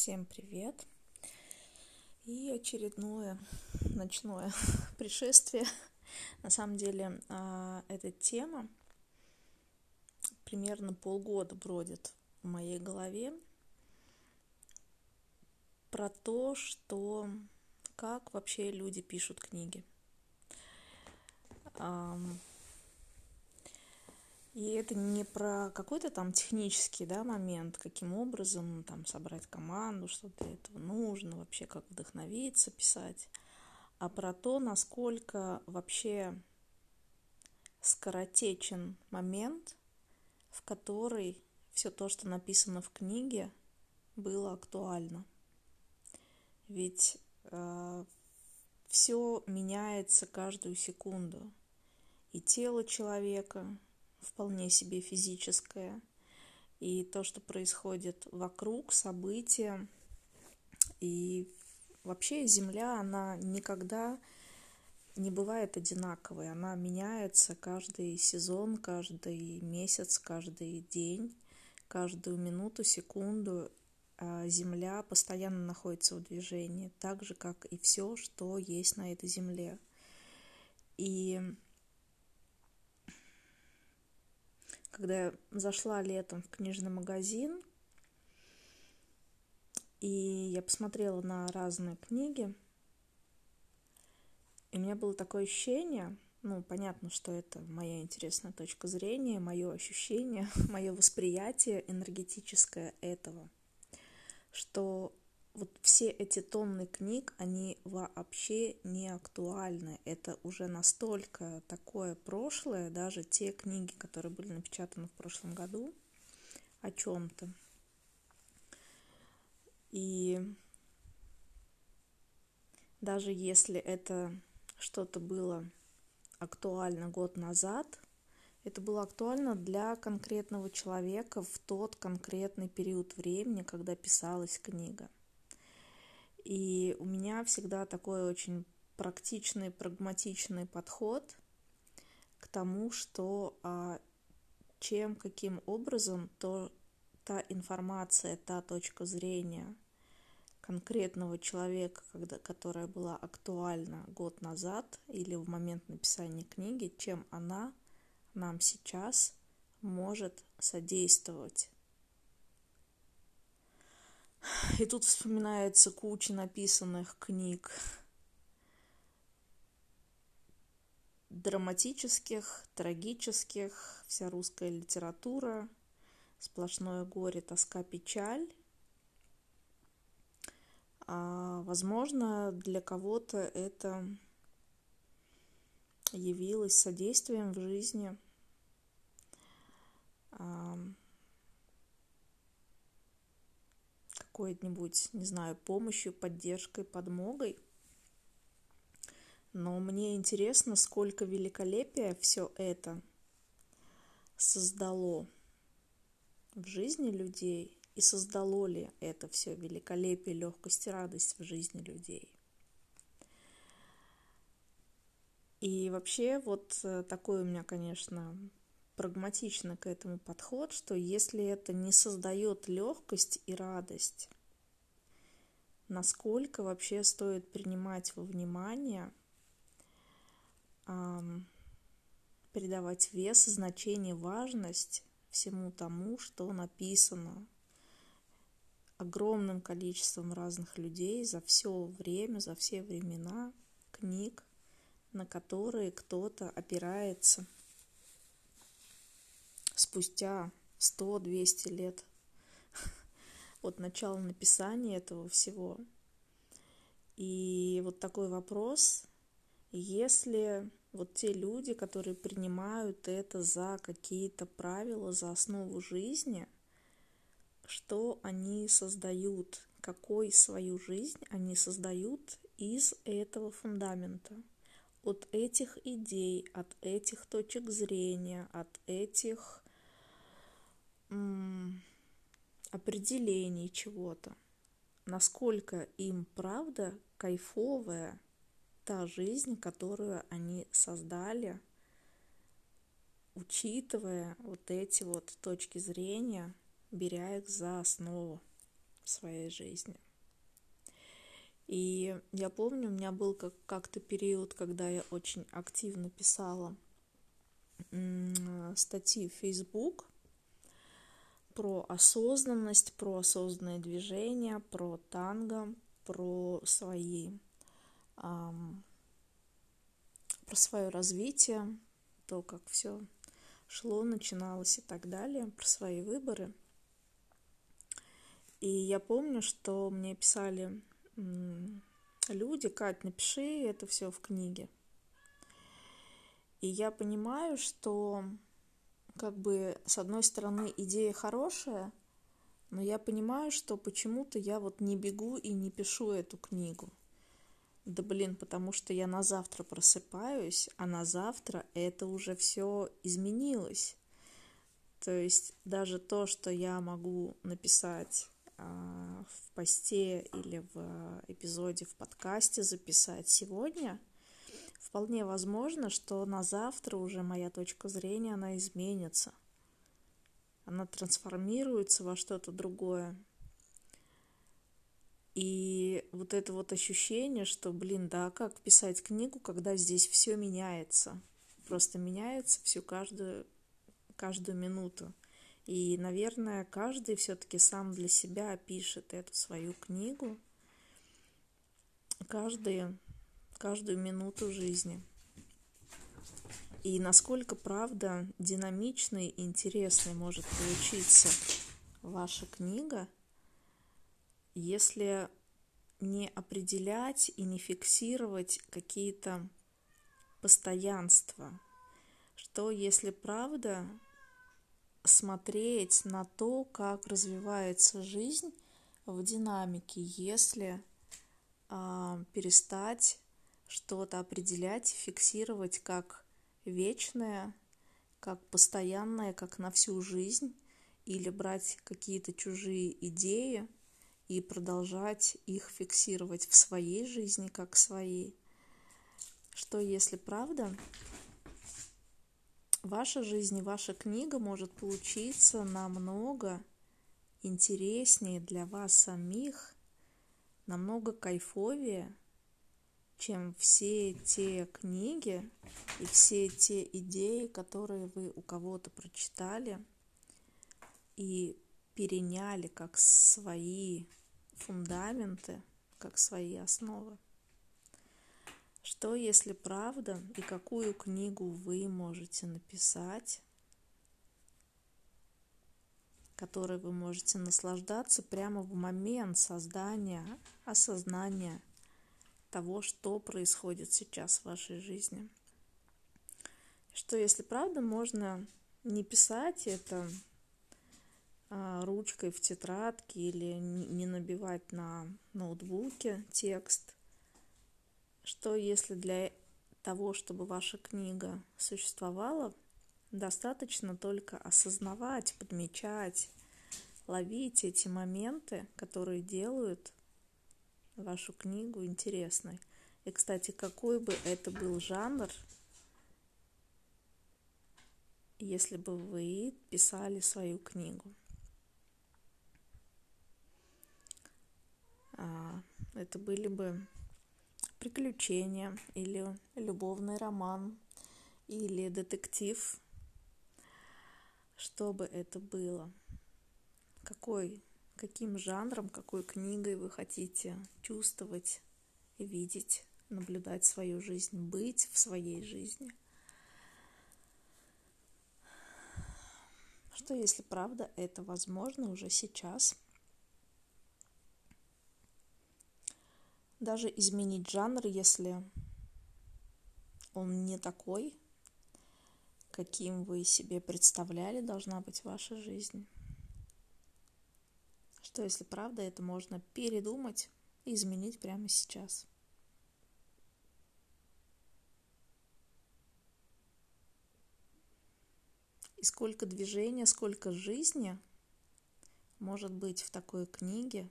Всем привет! И очередное ночное пришествие. На самом деле, а, эта тема примерно полгода бродит в моей голове про то, что как вообще люди пишут книги. И это не про какой-то там технический да, момент, каким образом там собрать команду, что для этого нужно, вообще как вдохновиться, писать, а про то, насколько вообще скоротечен момент, в который все то, что написано в книге, было актуально. Ведь э, все меняется каждую секунду. И тело человека, вполне себе физическое, и то, что происходит вокруг, события. И вообще Земля, она никогда не бывает одинаковой. Она меняется каждый сезон, каждый месяц, каждый день, каждую минуту, секунду. А Земля постоянно находится в движении, так же, как и все, что есть на этой Земле. И когда я зашла летом в книжный магазин, и я посмотрела на разные книги, и у меня было такое ощущение, ну, понятно, что это моя интересная точка зрения, мое ощущение, мое восприятие энергетическое этого, что вот все эти тонны книг, они вообще не актуальны. Это уже настолько такое прошлое, даже те книги, которые были напечатаны в прошлом году о чем-то. И даже если это что-то было актуально год назад, это было актуально для конкретного человека в тот конкретный период времени, когда писалась книга. И у меня всегда такой очень практичный, прагматичный подход к тому, что а, чем, каким образом то, та информация, та точка зрения конкретного человека, когда, которая была актуальна год назад или в момент написания книги, чем она нам сейчас может содействовать и тут вспоминается куча написанных книг драматических, трагических, вся русская литература, сплошное горе, тоска, печаль. А, возможно, для кого-то это явилось содействием в жизни. А, какой-нибудь, не знаю, помощью, поддержкой, подмогой. Но мне интересно, сколько великолепия все это создало в жизни людей и создало ли это все великолепие, легкость и радость в жизни людей. И вообще вот э, такой у меня, конечно, прагматично к этому подход, что если это не создает легкость и радость, насколько вообще стоит принимать во внимание, придавать вес, значение, важность всему тому, что написано огромным количеством разных людей за все время, за все времена книг, на которые кто-то опирается – спустя 100-200 лет от начала написания этого всего. И вот такой вопрос, если вот те люди, которые принимают это за какие-то правила, за основу жизни, что они создают, какой свою жизнь они создают из этого фундамента, от этих идей, от этих точек зрения, от этих определений чего-то, насколько им правда кайфовая та жизнь, которую они создали, учитывая вот эти вот точки зрения, беря их за основу. своей жизни. И я помню, у меня был как- как-то период, когда я очень активно писала статьи в Facebook про осознанность, про осознанное движение, про танго, про свои про свое развитие, то, как все шло, начиналось и так далее, про свои выборы. И я помню, что мне писали люди, Кать, напиши это все в книге. И я понимаю, что как бы с одной стороны идея хорошая, но я понимаю, что почему-то я вот не бегу и не пишу эту книгу. Да блин, потому что я на завтра просыпаюсь, а на завтра это уже все изменилось. То есть даже то, что я могу написать а, в посте или в эпизоде в подкасте записать сегодня, вполне возможно, что на завтра уже моя точка зрения, она изменится. Она трансформируется во что-то другое. И вот это вот ощущение, что, блин, да, как писать книгу, когда здесь все меняется. Просто меняется всю каждую, каждую минуту. И, наверное, каждый все-таки сам для себя пишет эту свою книгу. Каждый каждую минуту жизни. И насколько, правда, динамичной и интересной может получиться ваша книга, если не определять и не фиксировать какие-то постоянства. Что если правда смотреть на то, как развивается жизнь в динамике, если а, перестать что-то определять, фиксировать как вечное, как постоянное, как на всю жизнь, или брать какие-то чужие идеи и продолжать их фиксировать в своей жизни как своей. Что если правда, ваша жизнь и ваша книга может получиться намного интереснее для вас самих, намного кайфовее – чем все те книги и все те идеи, которые вы у кого-то прочитали и переняли как свои фундаменты, как свои основы. Что если правда и какую книгу вы можете написать, которой вы можете наслаждаться прямо в момент создания, осознания – того, что происходит сейчас в вашей жизни. Что если правда можно не писать это а, ручкой в тетрадке или не набивать на ноутбуке текст, что если для того, чтобы ваша книга существовала, достаточно только осознавать, подмечать, ловить эти моменты, которые делают вашу книгу интересной. И, кстати, какой бы это был жанр, если бы вы писали свою книгу. А, это были бы приключения или любовный роман или детектив, что бы это было, какой каким жанром, какой книгой вы хотите чувствовать, видеть, наблюдать свою жизнь, быть в своей жизни. Что если правда это возможно уже сейчас? Даже изменить жанр, если он не такой, каким вы себе представляли, должна быть ваша жизнь. Что если правда это можно передумать и изменить прямо сейчас? И сколько движения, сколько жизни может быть в такой книге,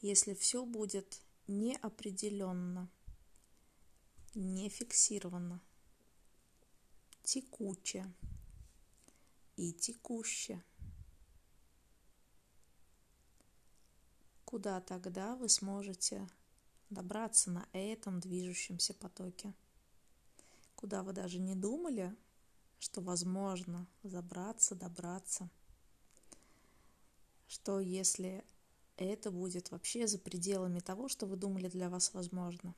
если все будет неопределенно, не фиксировано, текуче и текуще – куда тогда вы сможете добраться на этом движущемся потоке, куда вы даже не думали, что возможно забраться, добраться, что если это будет вообще за пределами того, что вы думали для вас возможно,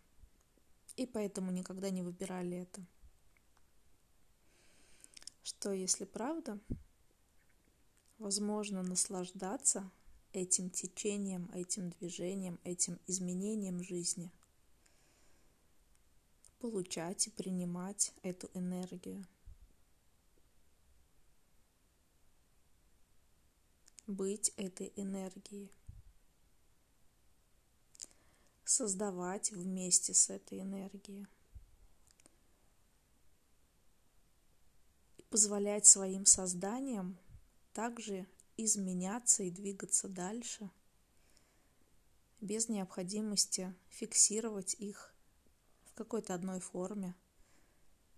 и поэтому никогда не выбирали это. Что если правда, возможно наслаждаться этим течением, этим движением, этим изменением жизни. Получать и принимать эту энергию. Быть этой энергией. Создавать вместе с этой энергией. Позволять своим созданиям также изменяться и двигаться дальше без необходимости фиксировать их в какой-то одной форме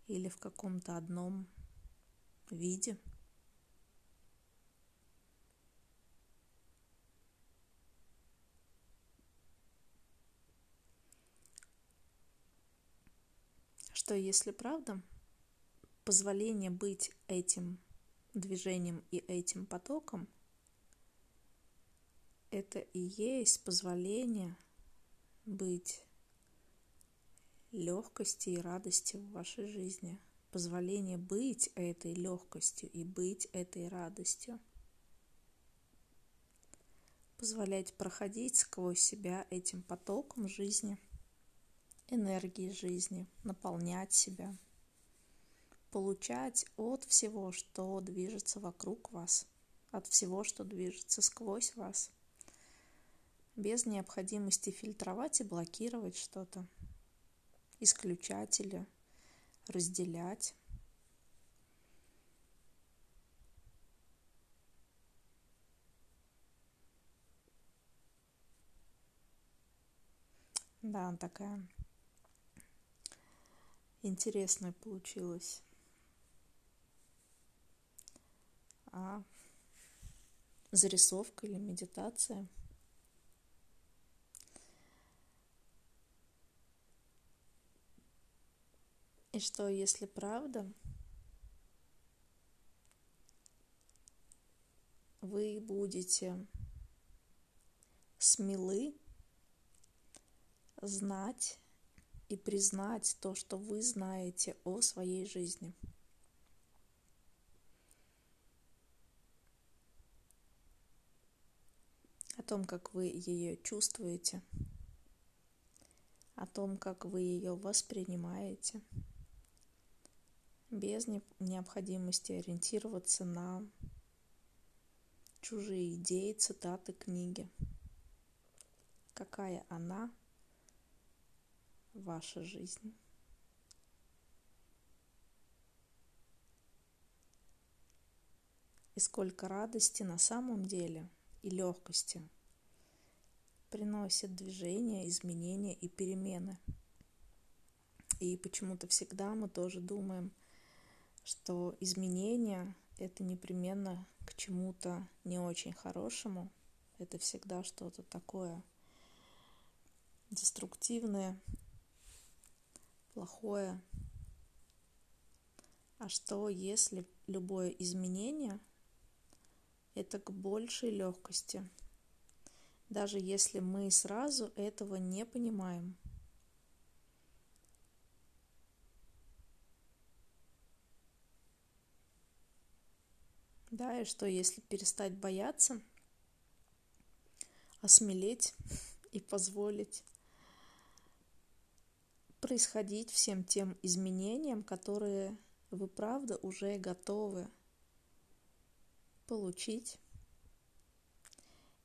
или в каком-то одном виде. Что если правда, позволение быть этим движением и этим потоком, это и есть позволение быть легкости и радости в вашей жизни, позволение быть этой легкостью и быть этой радостью, позволять проходить сквозь себя этим потоком жизни, энергии жизни, наполнять себя – получать от всего, что движется вокруг вас, от всего, что движется сквозь вас, без необходимости фильтровать и блокировать что-то, исключать или разделять. Да, такая интересная получилась а зарисовка или медитация. И что, если правда, вы будете смелы знать и признать то, что вы знаете о своей жизни – том, как вы ее чувствуете, о том, как вы ее воспринимаете, без необходимости ориентироваться на чужие идеи, цитаты, книги. Какая она, ваша жизнь? И сколько радости на самом деле и легкости – приносит движение, изменения и перемены. И почему-то всегда мы тоже думаем, что изменения — это непременно к чему-то не очень хорошему. Это всегда что-то такое деструктивное, плохое. А что, если любое изменение — это к большей легкости — даже если мы сразу этого не понимаем. Да, и что если перестать бояться, осмелеть и позволить происходить всем тем изменениям, которые вы правда уже готовы получить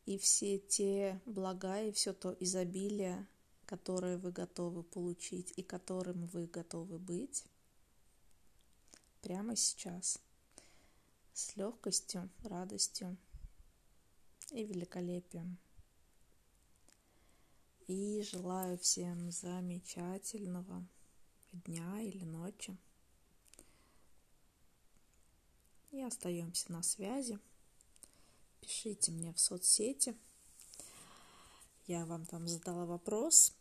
и все те блага и все то изобилие, которое вы готовы получить и которым вы готовы быть прямо сейчас с легкостью, радостью и великолепием. И желаю всем замечательного дня или ночи. И остаемся на связи пишите мне в соцсети. я вам там задала вопрос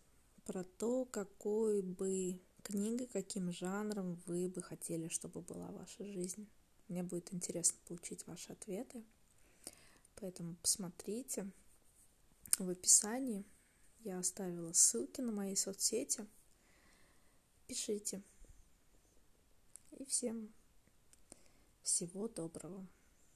про то, какой бы книгой, каким жанром вы бы хотели, чтобы была ваша жизнь. Мне будет интересно получить ваши ответы. Поэтому посмотрите в описании. Я оставила ссылки на мои соцсети. Пишите. И всем всего доброго.